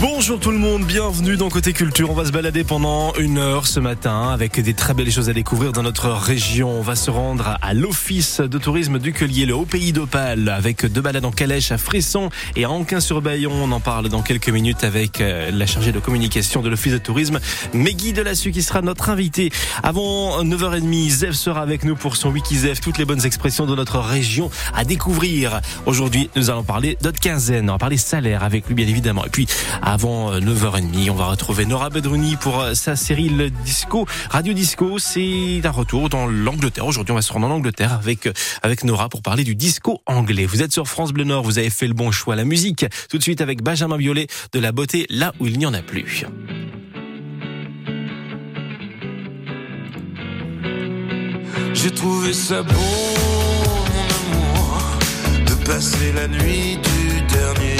Bonjour tout le monde, bienvenue dans Côté Culture. On va se balader pendant une heure ce matin avec des très belles choses à découvrir dans notre région. On va se rendre à l'Office de tourisme du Collier, le Haut Pays d'Opale, avec deux balades en calèche à Frisson et à Anquin-sur-Bayon. On en parle dans quelques minutes avec euh, la chargée de communication de l'Office de tourisme, Meggy Delassu, qui sera notre invité. Avant 9h30, Zev sera avec nous pour son Wiki Zev, toutes les bonnes expressions de notre région à découvrir. Aujourd'hui, nous allons parler d'autres quinzaine, on va parler salaire avec lui bien évidemment. Et puis, avant 9h30. Euh, on va retrouver Nora Bedrouni pour euh, sa série Le Disco. Radio Disco, c'est un retour dans l'Angleterre. Aujourd'hui, on va se rendre en Angleterre avec, euh, avec Nora pour parler du disco anglais. Vous êtes sur France Bleu Nord, vous avez fait le bon choix. La musique, tout de suite avec Benjamin Violet de la beauté là où il n'y en a plus. J'ai trouvé ça beau, mon amour, de passer la nuit du dernier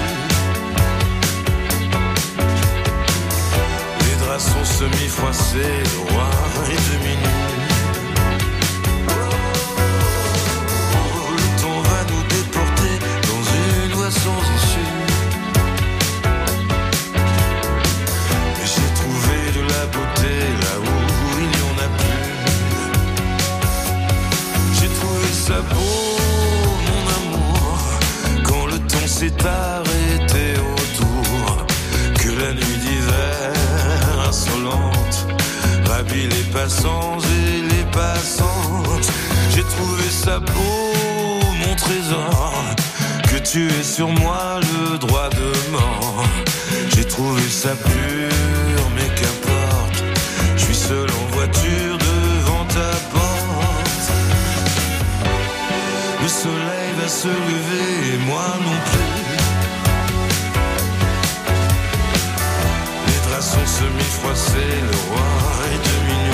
Sont semi-froissés, roi et demi tu aies sur moi le droit de mort. J'ai trouvé ça pur, mais qu'importe, je suis seul en voiture devant ta porte. Le soleil va se lever et moi non plus. sont semi-froissés, le roi est demi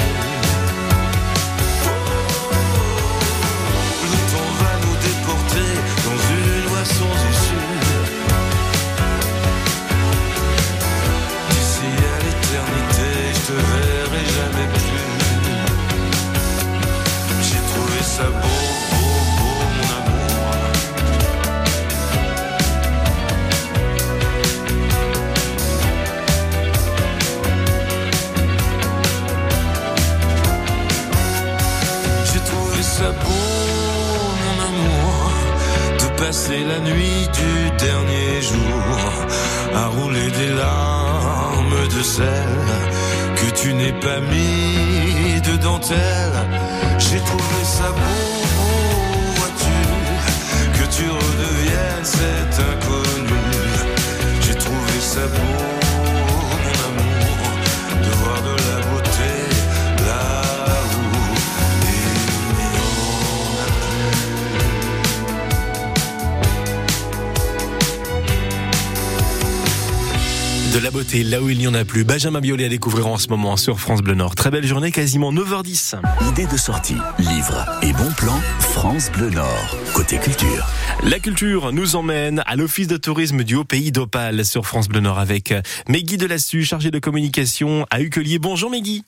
J'ai trouvé ça beau. passer la nuit du dernier jour à rouler des larmes de sel que tu n'es pas mis de dentelle. Beauté là où il n'y en a plus. Benjamin Biolay à découvrir en ce moment sur France Bleu Nord. Très belle journée, quasiment 9h10. Idée de sortie, livre et bon plan, France Bleu Nord. Côté culture. La culture nous emmène à l'Office de tourisme du Haut-Pays d'Opale sur France Bleu Nord avec Meggy Delassu, chargée de communication à Ucelier. Bonjour Meggy.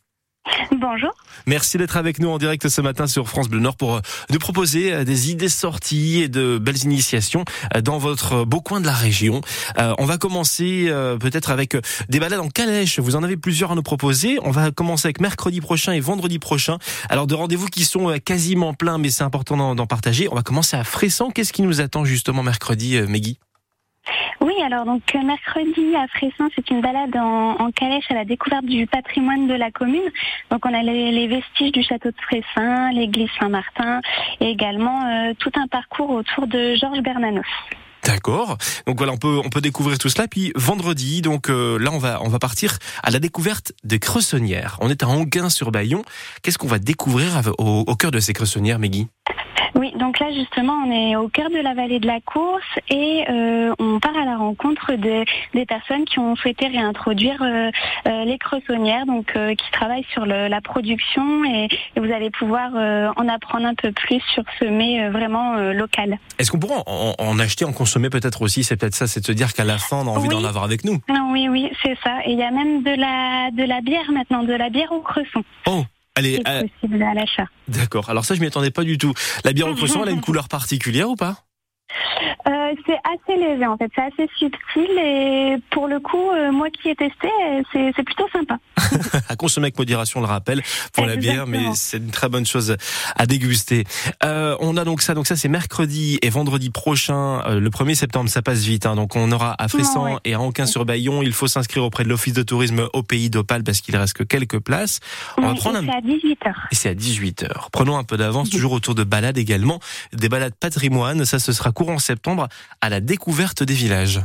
Bonjour. Merci d'être avec nous en direct ce matin sur France Bleu Nord pour euh, nous proposer euh, des idées sorties et de belles initiations euh, dans votre beau coin de la région. On va commencer peut-être avec des balades en calèche. Vous en avez plusieurs à nous proposer. On va commencer avec mercredi prochain et vendredi prochain. Alors de rendez-vous qui sont quasiment pleins, mais c'est important d'en partager. On va commencer à Fressan. Qu'est-ce qui nous attend justement mercredi, Meggy? Oui, alors donc euh, mercredi à Fressin, c'est une balade en, calèche à la découverte du patrimoine de la commune. Donc on a les, vestiges du château de Fressin, l'église Saint-Martin et également euh, tout un parcours autour de Georges Bernanos. D'accord. Donc voilà, on peut découvrir tout cela. Puis vendredi, donc euh, là on va partir à la découverte des cressonnières. On est à Anguin sur Bayon. Qu'est-ce qu'on va découvrir au, au cœur de ces cressonnières, Meggy? Oui, donc là justement, on est au cœur de la vallée de la course et euh, on part à la rencontre de, des personnes qui ont souhaité réintroduire euh, euh, les cressonnières, donc euh, qui travaillent sur le- la production et, et vous allez pouvoir euh, en apprendre un peu plus sur ce mets euh, vraiment euh, local. Est-ce qu'on pourrait en, en acheter, en consommer peut-être aussi? C'est peut-être ça, c'est de se dire qu'à la fin, on a envie Oui. d'en avoir avec nous. Non, oui, oui, c'est ça. Et il y a même de la de la bière maintenant, de la bière au cresson, Oh, allez, qui est euh, possible à l'achat. d'accord. Alors ça, je m'y attendais pas du tout. La bière au cresson, elle a une couleur particulière ou pas? Euh, c'est assez léger en fait, c'est assez subtil et pour le coup, euh, moi qui ai testé, euh, c'est c'est plutôt sympa. à consommer avec modération, on le rappelle, pour la bière, mais c'est une très bonne chose à déguster. Euh, on a donc ça, donc ça c'est mercredi et vendredi prochain, euh, le 1er septembre, ça passe vite. hein. donc on aura à Fressan Ouais. et à Anquin-sur-Bayon. Il faut s'inscrire auprès de l'Office de tourisme au pays d'Opale parce qu'il reste que quelques places. On va prendre un... à 18h. Et c'est à 18h. Prenons un peu d'avance, toujours autour de balades également. Des balades patrimoine, ça ce sera courant septembre à la découverte des villages.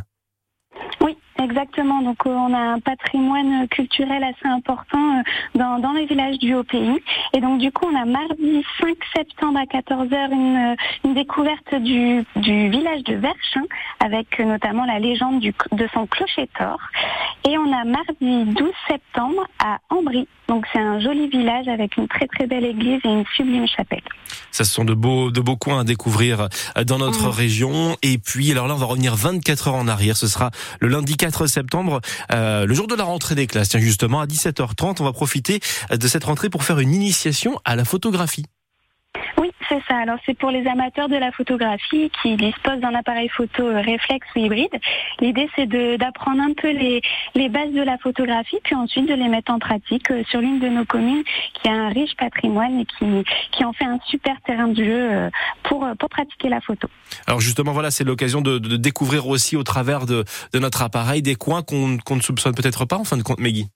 Exactement. Donc euh, on a un patrimoine culturel assez important euh, dans, dans les villages du Haut-Pays. Et donc du coup, on a mardi 5 septembre à 14h une, euh, une découverte du, du village de Verchin avec euh, notamment la légende du, de son clocher-tor. Et on a mardi 12 septembre à Ambry. Donc c'est un joli village avec une très très belle église et une sublime chapelle. Ça, ce sont de beaux, de beaux coins à découvrir dans notre région. Et puis, alors là, on va revenir 24 heures en arrière. Ce sera le lundi 4 septembre, euh, le jour de la rentrée des classes. Tiens, justement, à 17h30, on va profiter de cette rentrée pour faire une initiation à la photographie. Ça. Alors c'est pour les amateurs de la photographie qui disposent d'un appareil photo euh, réflexe ou hybride. L'idée c'est d'apprendre un peu les, bases de la photographie, puis ensuite de les mettre en pratique euh, sur l'une de nos communes qui a un riche patrimoine et qui, qui en fait un super terrain de jeu euh, pour, pour pratiquer la photo. Alors justement, voilà, c'est l'occasion de, découvrir aussi au travers de, notre appareil des coins qu'on qu'on ne soupçonne peut-être pas, en fin de compte, Meggy.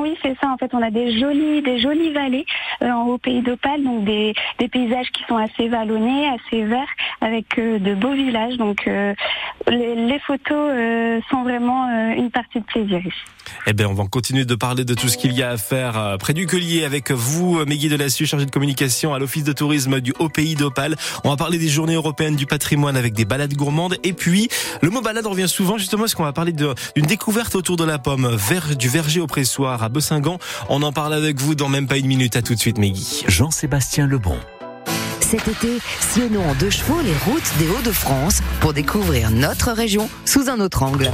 Oui, c'est ça. En fait, on a des jolies, des jolies vallées euh, en haut pays d'Opale, donc des, paysages qui sont assez vallonnés, assez verts, avec euh, de beaux villages. Donc, euh, les, photos euh, sont vraiment une partie de plaisir ici. Eh bien, on va continuer de parler de tout ce qu'il y a à faire près du Collier avec vous, Meggy Delassus, chargée de communication à l'Office de tourisme du Haut-Pays d'Opale. On va parler des journées européennes du patrimoine avec des balades gourmandes. Et puis, le mot balade revient souvent justement parce qu'on va parler d'une découverte autour de la pomme, du verger au pressoir à Bessingan. On en parle avec vous dans même pas une minute. À tout de suite, Meggy. Jean-Sébastien Lebon. Cet été, sillonnons en deux chevaux les routes des Hauts-de-France pour découvrir notre région sous un autre angle.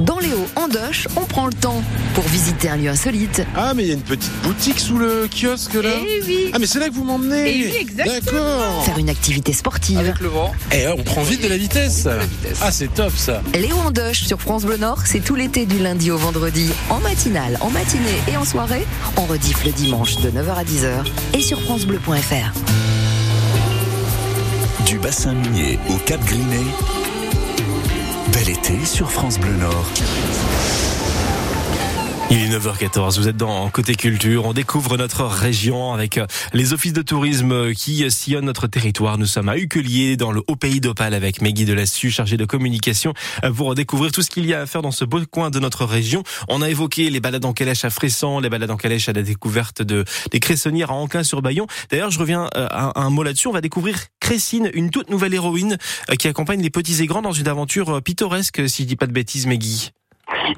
Dans les Hauts-Andoche, on prend le temps pour visiter un lieu insolite. Ah, mais il y a une petite boutique sous le kiosque là. Eh oui Ah, mais c'est là que vous m'emmenez. Eh oui, exactement. D'accord. Faire une activité sportive. le vent. Et on prend vite de la vitesse. la vitesse. Ah, c'est top ça. Les Hauts-Andoche sur France Bleu Nord, c'est tout l'été du lundi au vendredi, en matinale, en matinée et en soirée. On rediff le dimanche de 9h à 10h et sur francebleu.fr. Du bassin minier au Cap Griné. Bel été sur France Bleu Nord. Il est 9h14, vous êtes dans Côté Culture, on découvre notre région avec euh, les offices de tourisme qui sillonnent notre territoire. Nous sommes à Uquelier, dans le haut pays d'Opale avec Meggy Delassus, chargée de communication, euh, pour découvrir tout ce qu'il y a à faire dans ce beau coin de notre région. On a évoqué les balades en calèche à Fressan, les balades en calèche à la découverte de des cressonnières à Anquin-sur-Bayon. D'ailleurs, je reviens euh, à un mot là-dessus, on va découvre Cressine, une toute nouvelle héroïne euh, qui accompagne les petits et grands dans une aventure euh, pittoresque, si je dis pas de bêtises, Meggy.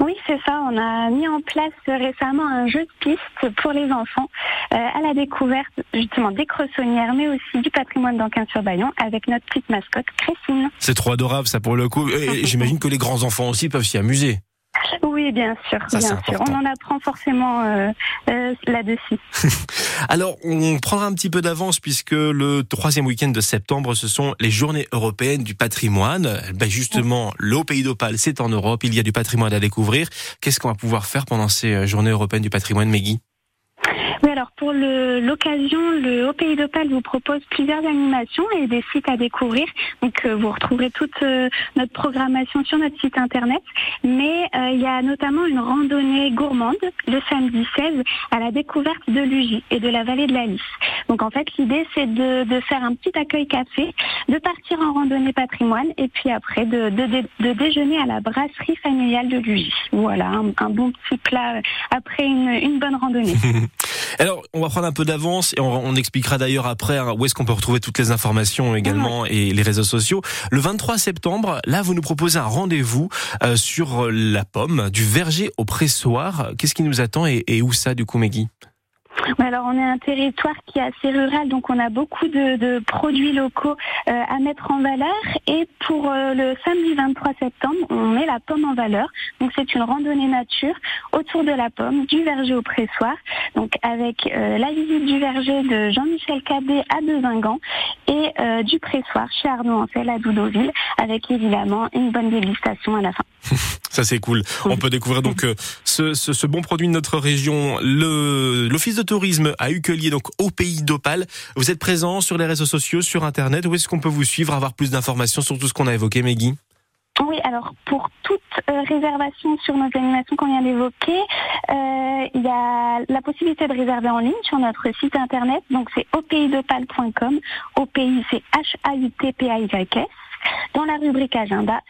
Oui, c'est ça. On a mis en place récemment un jeu de piste pour les enfants euh, à la découverte justement des cressonnières, mais aussi du patrimoine d'Anquin-sur-Bayon avec notre petite mascotte Cressine. C'est trop adorable ça pour le coup. Et j'imagine que les grands enfants aussi peuvent s'y amuser. Oui, bien sûr, Ça, bien sûr. On en apprend forcément euh, euh, là-dessus. Alors, on prendra un petit peu d'avance puisque le troisième week-end de septembre, ce sont les journées européennes du patrimoine. Ben justement, le Pays d'Opale, c'est en Europe. Il y a du patrimoine à découvrir. Qu'est-ce qu'on va pouvoir faire pendant ces euh, journées européennes du patrimoine, Meggy? Oui, alors pour l'occasion, le Haut Pays d'Opale vous propose plusieurs animations et des sites à découvrir. Donc euh, vous retrouverez toute euh, notre programmation sur notre site internet. Mais euh, il y a notamment une randonnée gourmande le samedi 16 à la découverte de l'Ugie et de la vallée de la Lys. Donc en fait l'idée c'est de, de faire un petit accueil café, de partir en randonnée patrimoine et puis après de, de, de- déjeuner à la brasserie familiale de l'Ugie. Voilà, un, un bon petit plat après une, une bonne randonnée. Alors, on va prendre un peu d'avance et on, on expliquera d'ailleurs après hein, où est-ce qu'on peut retrouver toutes les informations également et les réseaux sociaux. Le 23 septembre, là, vous nous proposez un rendez-vous euh, sur la pomme du verger au pressoir. Qu'est-ce qui nous attend et, et où ça, du coup, Meggy alors on est un territoire qui est assez rural, donc on a beaucoup de, produits locaux euh, à mettre en valeur. Et pour euh, le samedi 23 septembre, on met la pomme en valeur. Donc c'est une randonnée nature autour de la pomme, du verger au pressoir. Donc avec euh, la visite du verger de Jean-Michel Cadet à Devingan et du pressoir chez Arnaud Ancel à Doudoville, avec évidemment une bonne dégustation à la fin. Ça c'est cool. On peut découvrir donc euh, ce, ce, ce bon produit de notre région. Le l'office de tourisme à Ucelier, donc au pays d'Opale. Vous êtes présent sur les réseaux sociaux, sur internet. Où est-ce qu'on peut vous suivre, avoir plus d'informations sur tout ce qu'on a évoqué, Meggy? Oui, alors pour toute euh, réservation sur nos animations qu'on vient d'évoquer, euh, il y a la possibilité de réserver en ligne sur notre site internet. Donc c'est aupaysdopal.com. Au pays, c'est H-A-U-T-P-A-Y-S. Dans la rubrique agenda.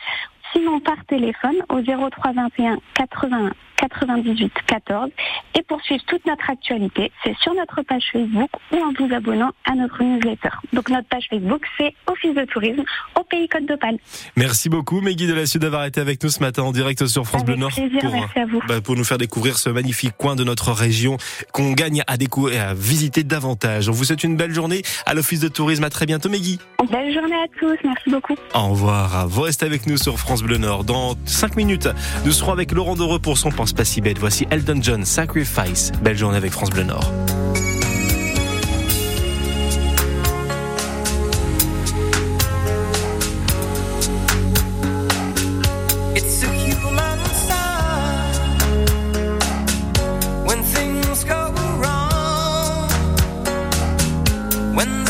Sinon par téléphone au 03 21 81 98 14 et pour suivre toute notre actualité, c'est sur notre page Facebook ou en vous abonnant à notre newsletter. Donc notre page Facebook, c'est Office de tourisme au Pays Côte d'Opale. Merci beaucoup, Meggy de la Sud, d'avoir été avec nous ce matin en direct sur France Avec Bleu Nord plaisir, pour, merci à vous. bah, pour nous faire découvrir ce magnifique coin de notre région qu'on gagne à découvrir et à visiter davantage. On vous souhaite une belle journée à l'Office de tourisme. À très bientôt, Meggy. Belle journée à tous, merci beaucoup. Au revoir. Vous restez avec nous sur France Bleu Nord. Dans 5 minutes, nous serons avec Laurent Doreux pour son Pense pas si bête. Voici Elton John, Sacrifice. Belle journée avec France Bleu Nord. When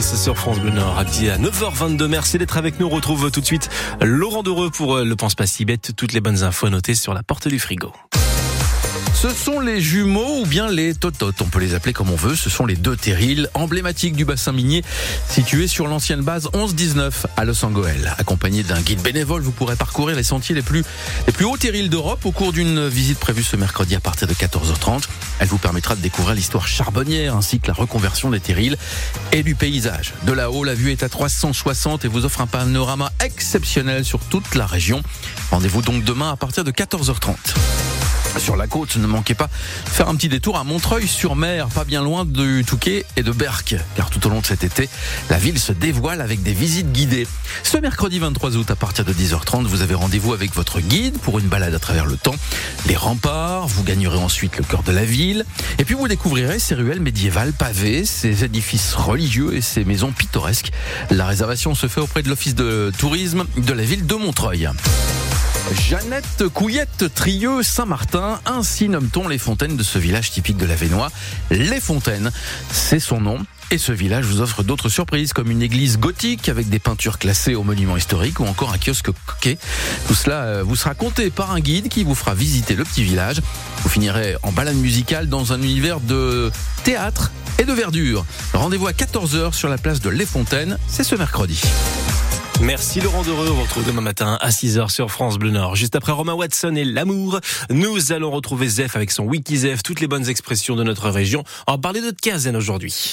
Sur France Bleu Nord à 9h22. Merci d'être avec nous. On retrouve tout de suite Laurent Dereux pour euh, le Pense pas si bête. Toutes les bonnes infos notées sur la porte du frigo. Ce sont les jumeaux ou bien les tototes, on peut les appeler comme on veut. Ce sont les deux terrils emblématiques du bassin minier situé sur l'ancienne base 11-19 à Los Angeles. Accompagné d'un guide bénévole, vous pourrez parcourir les sentiers les plus, les plus hauts terrils d'Europe au cours d'une visite prévue ce mercredi à partir de 14h30. Elle vous permettra de découvrir l'histoire charbonnière ainsi que la reconversion des terrils et du paysage. De là-haut, la vue est à 360 et vous offre un panorama exceptionnel sur toute la région. Rendez-vous donc demain à partir de 14h30 sur la côte. Ne manquez pas de faire un petit détour à Montreuil-sur-Mer, pas bien loin du Touquet et de Berck. Car tout au long de cet été, la ville se dévoile avec des visites guidées. Ce mercredi 23 août, à partir de 10h30, vous avez rendez-vous avec votre guide pour une balade à travers le temps. Les remparts, vous gagnerez ensuite le cœur de la ville. Et puis vous découvrirez ces ruelles médiévales pavées, ces édifices religieux et ces maisons pittoresques. La réservation se fait auprès de l'office de tourisme de la ville de Montreuil. Jeannette Couillette Trieux Saint-Martin, ainsi nomme-t-on les fontaines de ce village typique de la Vénois. Les fontaines, c'est son nom. Et ce village vous offre d'autres surprises comme une église gothique avec des peintures classées au monument historique ou encore un kiosque coquet. Tout cela euh, vous sera compté par un guide qui vous fera visiter le petit village. Vous finirez en balade musicale dans un univers de théâtre et de verdure. Rendez-vous à 14h sur la place de Les Fontaines, c'est ce mercredi. Merci Laurent Dereux. On vous retrouve demain matin à 6h sur France Bleu Nord. Juste après Romain Watson et l'amour, nous allons retrouver Zef avec son Wiki Zef, toutes les bonnes expressions de notre région. On va parler de Tkazen aujourd'hui.